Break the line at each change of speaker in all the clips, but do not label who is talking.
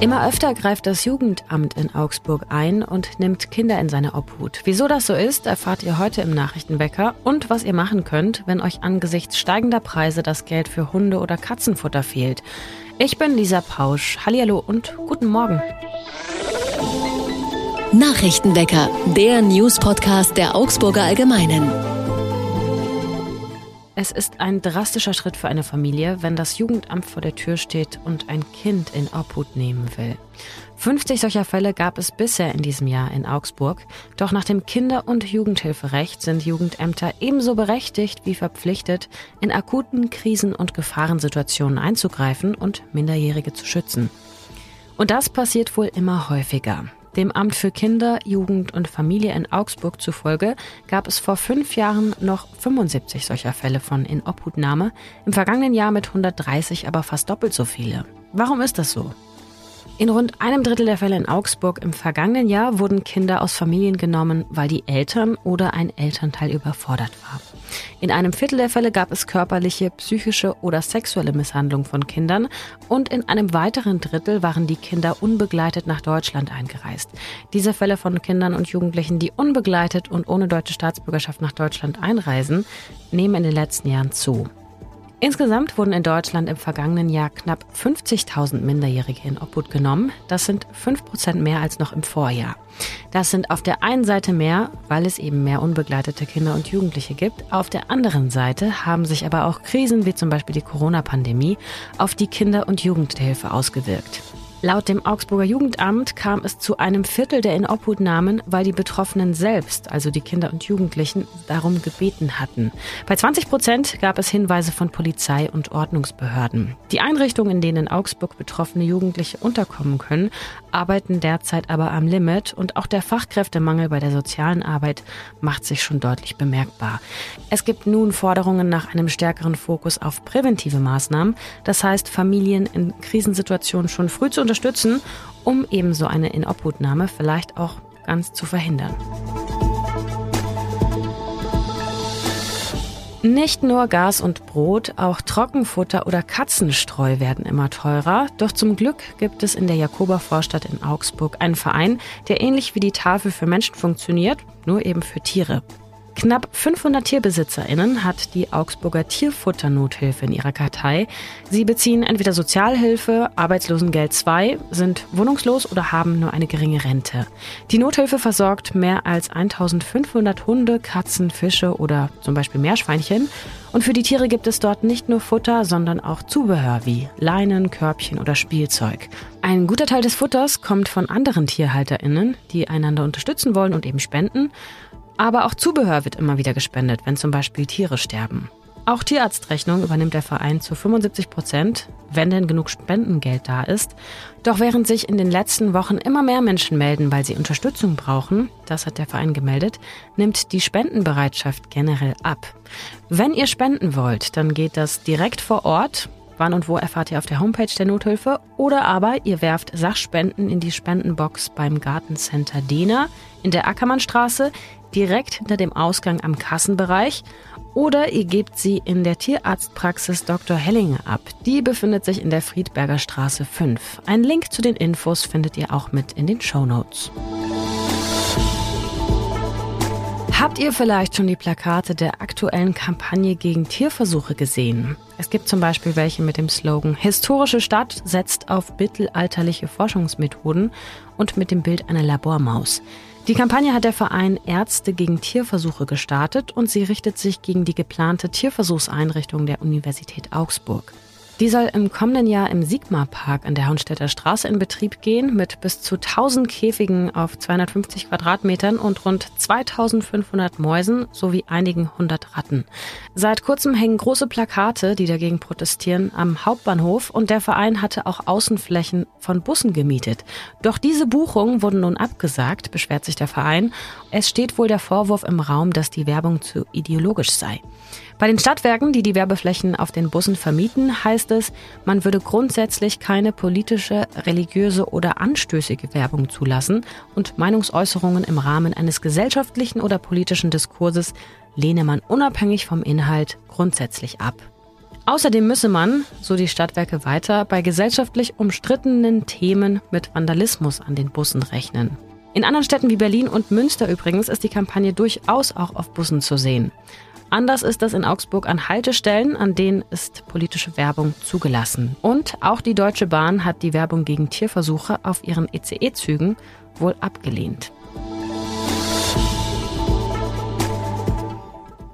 Immer öfter greift das Jugendamt in Augsburg ein und nimmt Kinder in seine Obhut. Wieso das so ist, erfahrt ihr heute im Nachrichtenwecker und was ihr machen könnt, wenn euch angesichts steigender Preise das Geld für Hunde- oder Katzenfutter fehlt. Ich bin Lisa Pausch. Hallihallo und guten Morgen.
Nachrichtenwecker, der News-Podcast der Augsburger Allgemeinen.
Es ist ein drastischer Schritt für eine Familie, wenn das Jugendamt vor der Tür steht und ein Kind in Obhut nehmen will. 50 solcher Fälle gab es bisher in diesem Jahr in Augsburg. Doch nach dem Kinder- und Jugendhilferecht sind Jugendämter ebenso berechtigt wie verpflichtet, in akuten Krisen- und Gefahrensituationen einzugreifen und Minderjährige zu schützen. Und das passiert wohl immer häufiger. Dem Amt für Kinder, Jugend und Familie in Augsburg zufolge gab es vor fünf Jahren noch 75 solcher Fälle von Inobhutnahme, im vergangenen Jahr mit 130 aber fast doppelt so viele. Warum ist das so? In rund einem Drittel der Fälle in Augsburg im vergangenen Jahr wurden Kinder aus Familien genommen, weil die Eltern oder ein Elternteil überfordert war. In einem Viertel der Fälle gab es körperliche, psychische oder sexuelle Misshandlung von Kindern und in einem weiteren Drittel waren die Kinder unbegleitet nach Deutschland eingereist. Diese Fälle von Kindern und Jugendlichen, die unbegleitet und ohne deutsche Staatsbürgerschaft nach Deutschland einreisen, nehmen in den letzten Jahren zu. Insgesamt wurden in Deutschland im vergangenen Jahr knapp 50.000 Minderjährige in Obhut genommen. Das sind 5 Prozent mehr als noch im Vorjahr. Das sind auf der einen Seite mehr, weil es eben mehr unbegleitete Kinder und Jugendliche gibt. Auf der anderen Seite haben sich aber auch Krisen wie zum Beispiel die Corona-Pandemie auf die Kinder- und Jugendhilfe ausgewirkt. Laut dem Augsburger Jugendamt kam es zu einem Viertel der Inobhutnahmen, weil die Betroffenen selbst, also die Kinder und Jugendlichen, darum gebeten hatten. Bei 20 Prozent gab es Hinweise von Polizei und Ordnungsbehörden. Die Einrichtungen, in denen in Augsburg betroffene Jugendliche unterkommen können, arbeiten derzeit aber am Limit und auch der Fachkräftemangel bei der sozialen Arbeit macht sich schon deutlich bemerkbar. Es gibt nun Forderungen nach einem stärkeren Fokus auf präventive Maßnahmen, das heißt Familien in Krisensituationen schon früh zu unterstützen, um ebenso eine Inobhutnahme vielleicht auch ganz zu verhindern. Nicht nur Gas und Brot, auch Trockenfutter oder Katzenstreu werden immer teurer. Doch zum Glück gibt es in der Jakobervorstadt in Augsburg einen Verein, der ähnlich wie die Tafel für Menschen funktioniert, nur eben für Tiere. Knapp 500 TierbesitzerInnen hat die Augsburger Tierfutternothilfe in ihrer Kartei. Sie beziehen entweder Sozialhilfe, Arbeitslosengeld 2, sind wohnungslos oder haben nur eine geringe Rente. Die Nothilfe versorgt mehr als 1500 Hunde, Katzen, Fische oder zum Beispiel Meerschweinchen. Und für die Tiere gibt es dort nicht nur Futter, sondern auch Zubehör wie Leinen, Körbchen oder Spielzeug. Ein guter Teil des Futters kommt von anderen TierhalterInnen, die einander unterstützen wollen und eben spenden. Aber auch Zubehör wird immer wieder gespendet, wenn zum Beispiel Tiere sterben. Auch Tierarztrechnung übernimmt der Verein zu 75 Prozent, wenn denn genug Spendengeld da ist. Doch während sich in den letzten Wochen immer mehr Menschen melden, weil sie Unterstützung brauchen, das hat der Verein gemeldet, nimmt die Spendenbereitschaft generell ab. Wenn ihr spenden wollt, dann geht das direkt vor Ort. Wann und wo erfahrt ihr auf der Homepage der Nothilfe oder aber ihr werft Sachspenden in die Spendenbox beim Gartencenter Dena in der Ackermannstraße direkt hinter dem Ausgang am Kassenbereich oder ihr gebt sie in der Tierarztpraxis Dr. Hellinge ab. Die befindet sich in der Friedberger Straße 5. Ein Link zu den Infos findet ihr auch mit in den Show Notes. Habt ihr vielleicht schon die Plakate der aktuellen Kampagne gegen Tierversuche gesehen? Es gibt zum Beispiel welche mit dem Slogan Historische Stadt setzt auf mittelalterliche Forschungsmethoden und mit dem Bild einer Labormaus. Die Kampagne hat der Verein Ärzte gegen Tierversuche gestartet und sie richtet sich gegen die geplante Tierversuchseinrichtung der Universität Augsburg. Die soll im kommenden Jahr im Sigmar-Park an der Haunstädter Straße in Betrieb gehen mit bis zu 1000 Käfigen auf 250 Quadratmetern und rund 2500 Mäusen sowie einigen hundert Ratten. Seit kurzem hängen große Plakate, die dagegen protestieren, am Hauptbahnhof und der Verein hatte auch Außenflächen von Bussen gemietet. Doch diese Buchungen wurden nun abgesagt, beschwert sich der Verein. Es steht wohl der Vorwurf im Raum, dass die Werbung zu ideologisch sei. Bei den Stadtwerken, die die Werbeflächen auf den Bussen vermieten, heißt es, man würde grundsätzlich keine politische, religiöse oder anstößige Werbung zulassen und Meinungsäußerungen im Rahmen eines gesellschaftlichen oder politischen Diskurses lehne man unabhängig vom Inhalt grundsätzlich ab. Außerdem müsse man, so die Stadtwerke weiter, bei gesellschaftlich umstrittenen Themen mit Vandalismus an den Bussen rechnen. In anderen Städten wie Berlin und Münster übrigens ist die Kampagne durchaus auch auf Bussen zu sehen. Anders ist das in Augsburg an Haltestellen, an denen ist politische Werbung zugelassen. Und auch die Deutsche Bahn hat die Werbung gegen Tierversuche auf ihren ECE-Zügen wohl abgelehnt.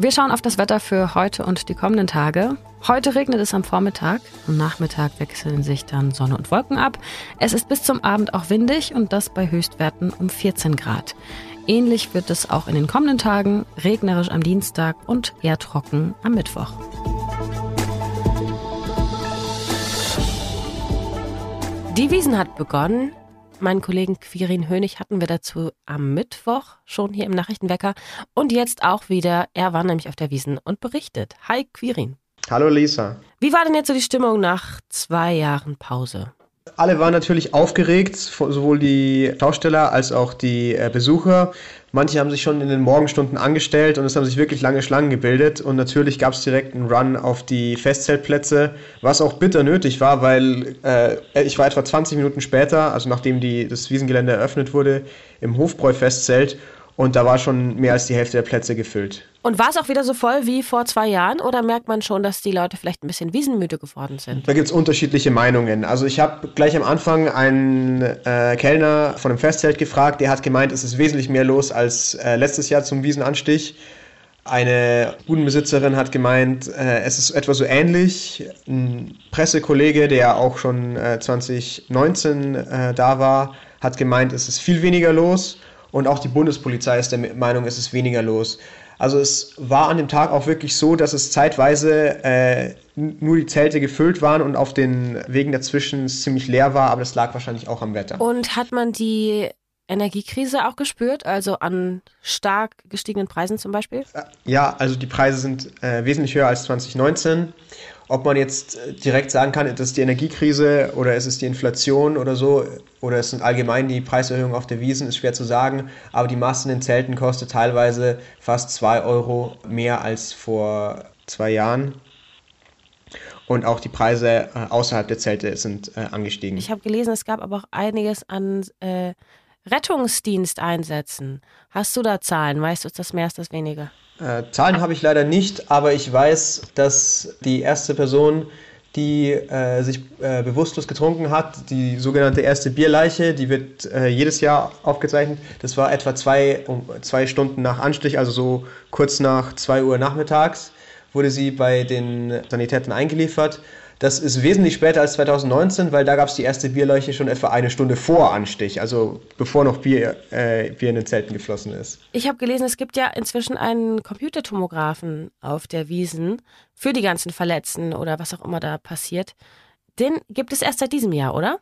Wir schauen auf das Wetter für heute und die kommenden Tage. Heute regnet es am Vormittag, am Nachmittag wechseln sich dann Sonne und Wolken ab. Es ist bis zum Abend auch windig und das bei Höchstwerten um 14 Grad. Ähnlich wird es auch in den kommenden Tagen, regnerisch am Dienstag und eher trocken am Mittwoch. Die Wiesen hat begonnen. Meinen Kollegen Quirin Hönig hatten wir dazu am Mittwoch schon hier im Nachrichtenwecker und jetzt auch wieder. Er war nämlich auf der Wiesen und berichtet. Hi Quirin.
Hallo Lisa.
Wie war denn jetzt so die Stimmung nach zwei Jahren Pause?
Alle waren natürlich aufgeregt, sowohl die Schausteller als auch die äh, Besucher. Manche haben sich schon in den Morgenstunden angestellt und es haben sich wirklich lange Schlangen gebildet. Und natürlich gab es direkt einen Run auf die Festzeltplätze, was auch bitter nötig war, weil äh, ich war etwa 20 Minuten später, also nachdem die, das Wiesengelände eröffnet wurde, im Hofbräu-Festzelt und da war schon mehr als die Hälfte der Plätze gefüllt.
Und war es auch wieder so voll wie vor zwei Jahren oder merkt man schon, dass die Leute vielleicht ein bisschen wiesenmüde geworden sind?
Da gibt es unterschiedliche Meinungen. Also ich habe gleich am Anfang einen äh, Kellner von einem Festzelt gefragt, der hat gemeint, es ist wesentlich mehr los als äh, letztes Jahr zum Wiesenanstich. Eine Budenbesitzerin hat gemeint, äh, es ist etwa so ähnlich. Ein Pressekollege, der auch schon 2019 äh, äh, da war, hat gemeint, es ist viel weniger los. Und auch die Bundespolizei ist der Meinung, es ist weniger los. Also es war an dem Tag auch wirklich so, dass es zeitweise äh, nur die Zelte gefüllt waren und auf den Wegen dazwischen es ziemlich leer war, aber das lag wahrscheinlich auch am Wetter.
Und hat man die Energiekrise auch gespürt, also an stark gestiegenen Preisen zum Beispiel? Äh,
ja, also die Preise sind äh, wesentlich höher als 2019 ob man jetzt äh, direkt sagen kann, das ist die Energiekrise oder ist es die Inflation oder so, oder es sind allgemein die Preiserhöhungen auf der Wiesen, ist schwer zu sagen. Aber die Masse in den Zelten kostet teilweise fast 2 Euro mehr als vor zwei Jahren. Und auch die Preise äh, außerhalb der Zelte sind äh, angestiegen.
Ich habe gelesen, es gab aber auch einiges an äh, Rettungsdiensteinsätzen. Hast du da Zahlen? Weißt du, ist das mehr, ist das weniger?
Äh, Zahlen habe ich leider nicht, aber ich weiß, dass die erste Person, die äh, sich äh, bewusstlos getrunken hat, die sogenannte erste Bierleiche, die wird äh, jedes Jahr aufgezeichnet. Das war etwa zwei, um, zwei Stunden nach Anstich, also so kurz nach zwei Uhr nachmittags, wurde sie bei den Sanitäten eingeliefert. Das ist wesentlich später als 2019, weil da gab es die erste Bierleiche schon etwa eine Stunde vor Anstich, also bevor noch Bier, äh, Bier in den Zelten geflossen ist.
Ich habe gelesen, es gibt ja inzwischen einen Computertomographen auf der Wiesen für die ganzen Verletzten oder was auch immer da passiert. Den gibt es erst seit diesem Jahr, oder?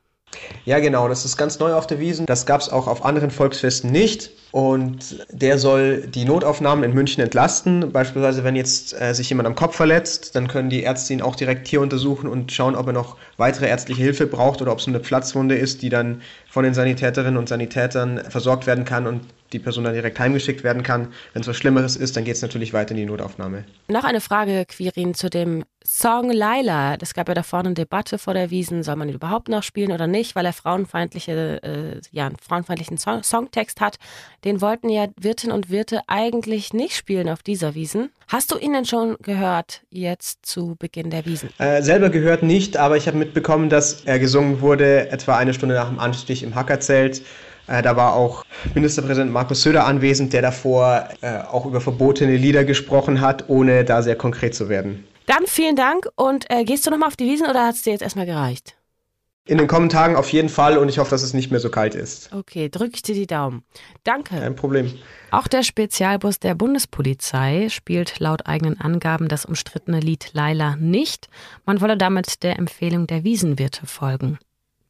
Ja, genau, das ist ganz neu auf der Wiesen. Das gab es auch auf anderen Volksfesten nicht. Und der soll die Notaufnahmen in München entlasten. Beispielsweise, wenn jetzt äh, sich jemand am Kopf verletzt, dann können die Ärzte ihn auch direkt hier untersuchen und schauen, ob er noch weitere ärztliche Hilfe braucht oder ob es eine Platzwunde ist, die dann von den Sanitäterinnen und Sanitätern versorgt werden kann und die Person dann direkt heimgeschickt werden kann. Wenn es was Schlimmeres ist, dann geht es natürlich weiter in die Notaufnahme.
Noch eine Frage, Quirin, zu dem Song Laila. Es gab ja da vorne eine Debatte vor der Wiesen, soll man ihn überhaupt noch spielen oder nicht, weil er frauenfeindliche, äh, ja, einen frauenfeindlichen Song Songtext hat. Den wollten ja Wirtin und Wirte eigentlich nicht spielen auf dieser Wiesen. Hast du ihn denn schon gehört jetzt zu Beginn der Wiesen?
Äh, selber gehört nicht, aber ich habe mitbekommen, dass er gesungen wurde, etwa eine Stunde nach dem Anstich im Hackerzelt. Äh, da war auch Ministerpräsident Markus Söder anwesend, der davor äh, auch über verbotene Lieder gesprochen hat, ohne da sehr konkret zu werden.
Dann vielen Dank und äh, gehst du nochmal auf die Wiesen oder hat es dir jetzt erstmal gereicht?
In den kommenden Tagen auf jeden Fall und ich hoffe, dass es nicht mehr so kalt ist.
Okay, drücke ich dir die Daumen. Danke.
Kein Problem.
Auch der Spezialbus der Bundespolizei spielt laut eigenen Angaben das umstrittene Lied Laila nicht. Man wolle damit der Empfehlung der Wiesenwirte folgen.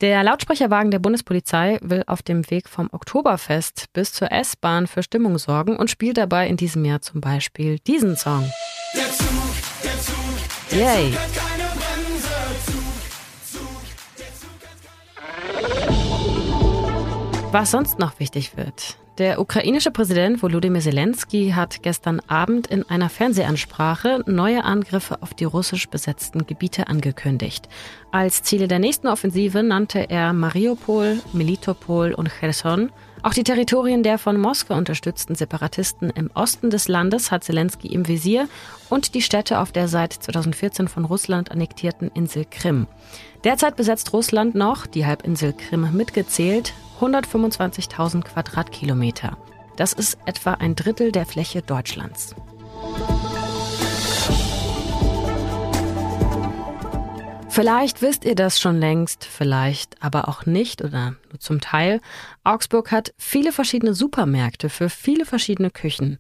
Der Lautsprecherwagen der Bundespolizei will auf dem Weg vom Oktoberfest bis zur S-Bahn für Stimmung sorgen und spielt dabei in diesem Jahr zum Beispiel diesen Song. Der Zug, der Zug, der Yay. Zug. Zug, Zug, Was sonst noch wichtig wird. Der ukrainische Präsident Volodymyr Zelensky hat gestern Abend in einer Fernsehansprache neue Angriffe auf die russisch besetzten Gebiete angekündigt. Als Ziele der nächsten Offensive nannte er Mariupol, Melitopol und Cherson. Auch die Territorien der von Moskau unterstützten Separatisten im Osten des Landes hat Zelensky im Visier und die Städte auf der seit 2014 von Russland annektierten Insel Krim. Derzeit besetzt Russland noch, die Halbinsel Krim mitgezählt, 125.000 Quadratkilometer. Das ist etwa ein Drittel der Fläche Deutschlands. Vielleicht wisst ihr das schon längst, vielleicht aber auch nicht oder nur zum Teil. Augsburg hat viele verschiedene Supermärkte für viele verschiedene Küchen.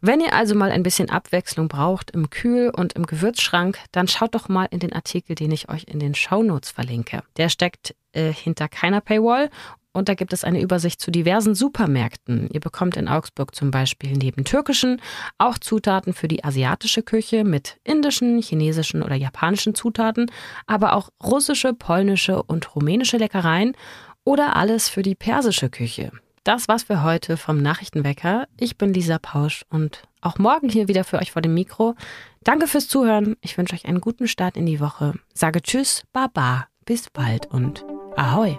Wenn ihr also mal ein bisschen Abwechslung braucht im Kühl- und im Gewürzschrank, dann schaut doch mal in den Artikel, den ich euch in den Shownotes verlinke. Der steckt äh, hinter keiner Paywall und da gibt es eine Übersicht zu diversen Supermärkten. Ihr bekommt in Augsburg zum Beispiel neben türkischen auch Zutaten für die asiatische Küche mit indischen, chinesischen oder japanischen Zutaten, aber auch russische, polnische und rumänische Leckereien oder alles für die persische Küche. Das war's für heute vom Nachrichtenwecker. Ich bin Lisa Pausch und auch morgen hier wieder für euch vor dem Mikro. Danke fürs Zuhören. Ich wünsche euch einen guten Start in die Woche. Sage Tschüss, Baba, bis bald und Ahoi.